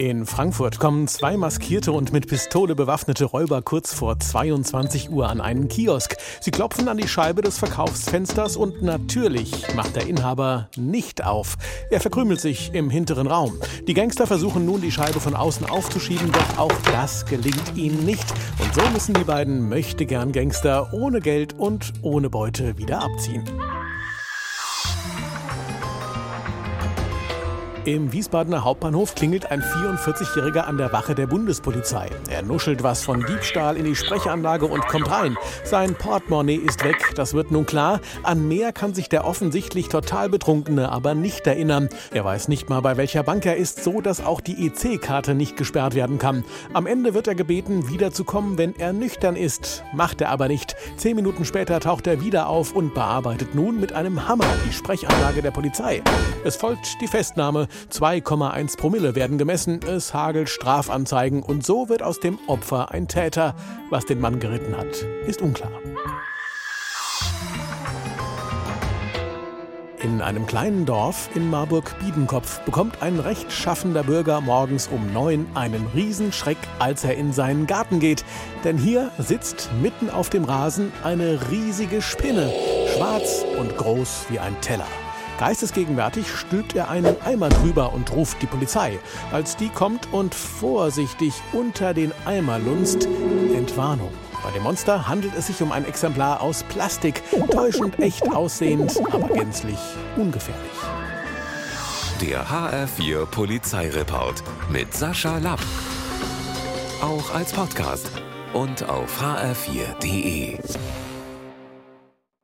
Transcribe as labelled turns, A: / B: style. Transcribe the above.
A: In Frankfurt kommen zwei maskierte und mit Pistole bewaffnete Räuber kurz vor 22 Uhr an einen Kiosk. Sie klopfen an die Scheibe des Verkaufsfensters und natürlich macht der Inhaber nicht auf. Er verkrümelt sich im hinteren Raum. Die Gangster versuchen nun, die Scheibe von außen aufzuschieben, doch auch das gelingt ihnen nicht. Und so müssen die beiden möchtegern Gangster ohne Geld und ohne Beute wieder abziehen. Im Wiesbadener Hauptbahnhof klingelt ein 44-Jähriger an der Wache der Bundespolizei. Er nuschelt was von Diebstahl in die Sprechanlage und kommt rein. Sein Portemonnaie ist weg, das wird nun klar. An mehr kann sich der offensichtlich total Betrunkene aber nicht erinnern. Er weiß nicht mal, bei welcher Bank er ist, so dass auch die EC-Karte nicht gesperrt werden kann. Am Ende wird er gebeten, wiederzukommen, wenn er nüchtern ist. Macht er aber nicht. Zehn Minuten später taucht er wieder auf und bearbeitet nun mit einem Hammer die Sprechanlage der Polizei. Es folgt die Festnahme. 2,1 Promille werden gemessen, es hagelt Strafanzeigen und so wird aus dem Opfer ein Täter. Was den Mann geritten hat, ist unklar. In einem kleinen Dorf in Marburg-Biedenkopf bekommt ein rechtschaffender Bürger morgens um neun einen Riesenschreck, als er in seinen Garten geht. Denn hier sitzt mitten auf dem Rasen eine riesige Spinne, schwarz und groß wie ein Teller. Geistesgegenwärtig stülpt er einen Eimer drüber und ruft die Polizei. Als die kommt und vorsichtig unter den Eimer lunzt, Entwarnung. Bei dem Monster handelt es sich um ein Exemplar aus Plastik, täuschend echt aussehend, aber gänzlich ungefährlich.
B: Der HR4 Polizeireport mit Sascha Lapp. Auch als Podcast und auf hr4.de.